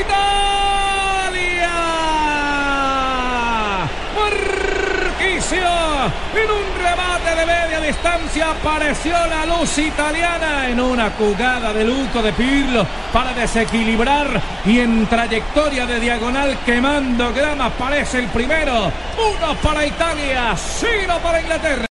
Italia! Marquicio en un remate de media distancia apareció la luz italiana en una jugada de lujo de Pirlo para desequilibrar y en trayectoria de diagonal quemando grama aparece el primero. Uno para Italia, cero para Inglaterra.